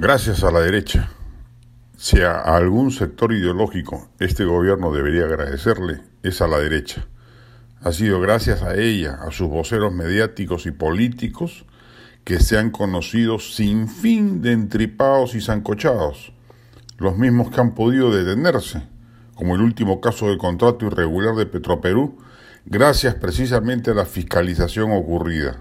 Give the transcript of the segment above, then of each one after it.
Gracias a la derecha. Si a algún sector ideológico este gobierno debería agradecerle, es a la derecha. Ha sido gracias a ella, a sus voceros mediáticos y políticos, que se han conocido sin fin de entripados y zancochados, los mismos que han podido detenerse, como el último caso de contrato irregular de Petroperú, gracias precisamente a la fiscalización ocurrida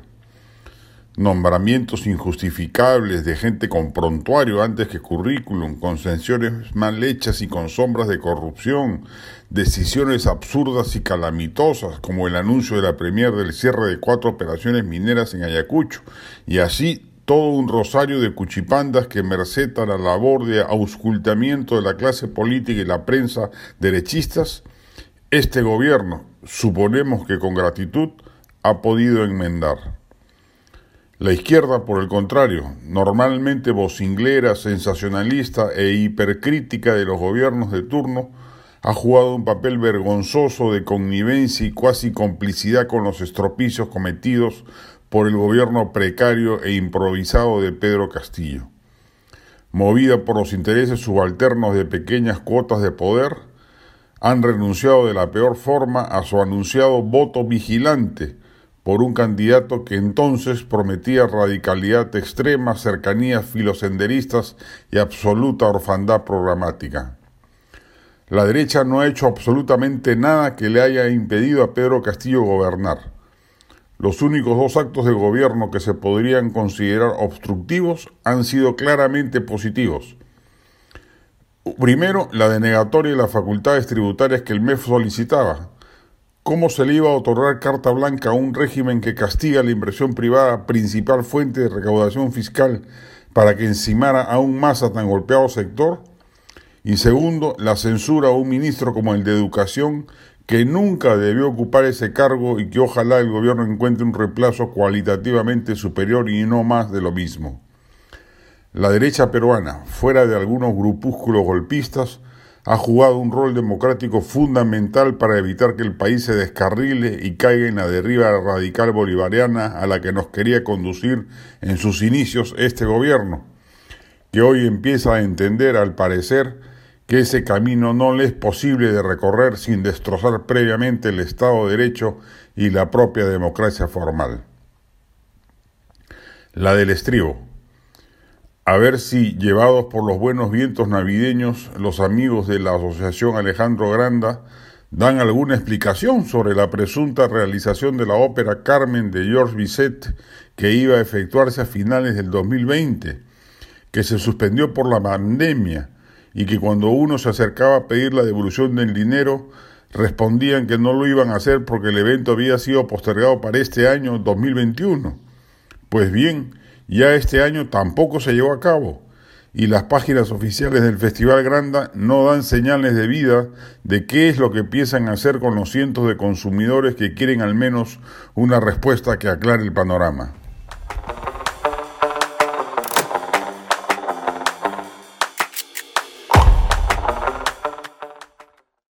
nombramientos injustificables de gente con prontuario antes que currículum, concesiones mal hechas y con sombras de corrupción, decisiones absurdas y calamitosas, como el anuncio de la Premier del cierre de cuatro operaciones mineras en Ayacucho, y así todo un rosario de cuchipandas que merced la labor de auscultamiento de la clase política y la prensa derechistas, este gobierno, suponemos que con gratitud, ha podido enmendar. La izquierda, por el contrario, normalmente vocinglera, sensacionalista e hipercrítica de los gobiernos de turno, ha jugado un papel vergonzoso de connivencia y cuasi complicidad con los estropicios cometidos por el gobierno precario e improvisado de Pedro Castillo. Movida por los intereses subalternos de pequeñas cuotas de poder, han renunciado de la peor forma a su anunciado voto vigilante, por un candidato que entonces prometía radicalidad extrema, cercanías filosenderistas y absoluta orfandad programática. La derecha no ha hecho absolutamente nada que le haya impedido a Pedro Castillo gobernar. Los únicos dos actos de gobierno que se podrían considerar obstructivos han sido claramente positivos. Primero, la denegatoria de las facultades tributarias que el MEF solicitaba, ¿Cómo se le iba a otorgar carta blanca a un régimen que castiga la inversión privada, principal fuente de recaudación fiscal, para que encimara aún más a tan golpeado sector? Y segundo, la censura a un ministro como el de Educación, que nunca debió ocupar ese cargo y que ojalá el gobierno encuentre un reemplazo cualitativamente superior y no más de lo mismo. La derecha peruana, fuera de algunos grupúsculos golpistas, ha jugado un rol democrático fundamental para evitar que el país se descarrile y caiga en la deriva radical bolivariana a la que nos quería conducir en sus inicios este gobierno, que hoy empieza a entender, al parecer, que ese camino no le es posible de recorrer sin destrozar previamente el Estado de Derecho y la propia democracia formal. La del estribo a ver si, llevados por los buenos vientos navideños, los amigos de la Asociación Alejandro Granda dan alguna explicación sobre la presunta realización de la ópera Carmen de Georges Bizet que iba a efectuarse a finales del 2020, que se suspendió por la pandemia y que cuando uno se acercaba a pedir la devolución del dinero, respondían que no lo iban a hacer porque el evento había sido postergado para este año 2021. Pues bien, ya este año tampoco se llevó a cabo y las páginas oficiales del Festival Granda no dan señales de vida de qué es lo que piensan hacer con los cientos de consumidores que quieren al menos una respuesta que aclare el panorama.